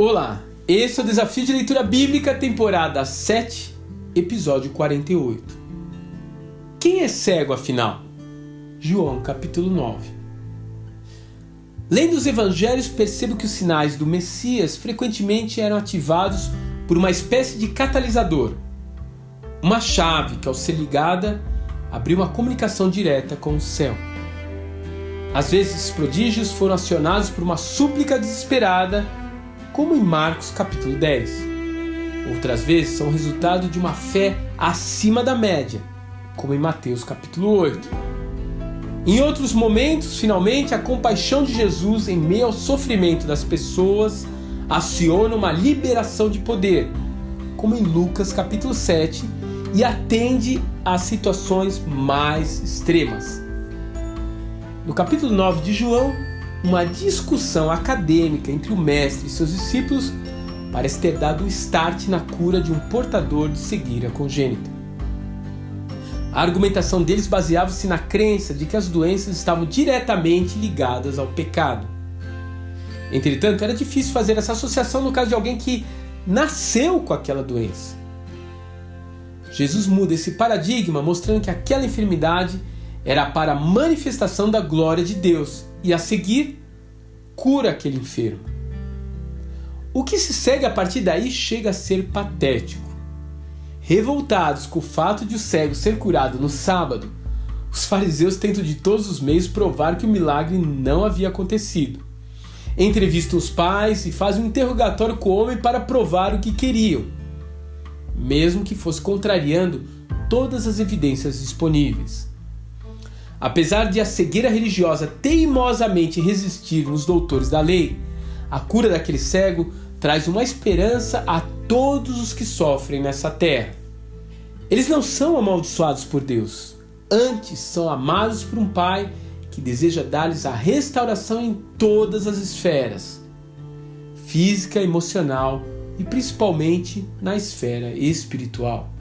Olá, esse é o Desafio de Leitura Bíblica, temporada 7, episódio 48. Quem é cego afinal? João capítulo 9. Lendo os evangelhos, percebo que os sinais do Messias frequentemente eram ativados por uma espécie de catalisador, uma chave que, ao ser ligada, abriu uma comunicação direta com o céu. Às vezes, esses prodígios foram acionados por uma súplica desesperada como em Marcos capítulo 10. Outras vezes são resultado de uma fé acima da média, como em Mateus capítulo 8. Em outros momentos, finalmente, a compaixão de Jesus em meio ao sofrimento das pessoas aciona uma liberação de poder, como em Lucas capítulo 7, e atende às situações mais extremas. No capítulo 9 de João, uma discussão acadêmica entre o mestre e seus discípulos parece ter dado um start na cura de um portador de cegueira congênita. A argumentação deles baseava-se na crença de que as doenças estavam diretamente ligadas ao pecado. Entretanto, era difícil fazer essa associação no caso de alguém que nasceu com aquela doença. Jesus muda esse paradigma, mostrando que aquela enfermidade era para a manifestação da glória de Deus e a seguir cura aquele enfermo. O que se segue a partir daí chega a ser patético. Revoltados com o fato de o cego ser curado no sábado, os fariseus tentam de todos os meios provar que o milagre não havia acontecido. Entrevistam os pais e fazem um interrogatório com o homem para provar o que queriam, mesmo que fosse contrariando todas as evidências disponíveis. Apesar de a cegueira religiosa teimosamente resistir nos doutores da lei, a cura daquele cego traz uma esperança a todos os que sofrem nessa terra. Eles não são amaldiçoados por Deus, antes são amados por um Pai que deseja dar-lhes a restauração em todas as esferas física, emocional e principalmente na esfera espiritual.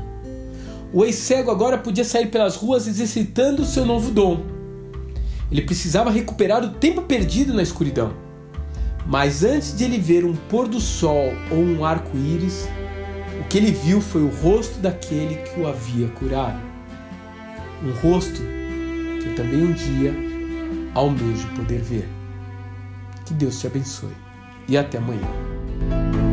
O ex-cego agora podia sair pelas ruas exercitando seu novo dom. Ele precisava recuperar o tempo perdido na escuridão. Mas antes de ele ver um pôr do sol ou um arco-íris, o que ele viu foi o rosto daquele que o havia curado. Um rosto que eu também um dia almejo poder ver. Que Deus te abençoe e até amanhã.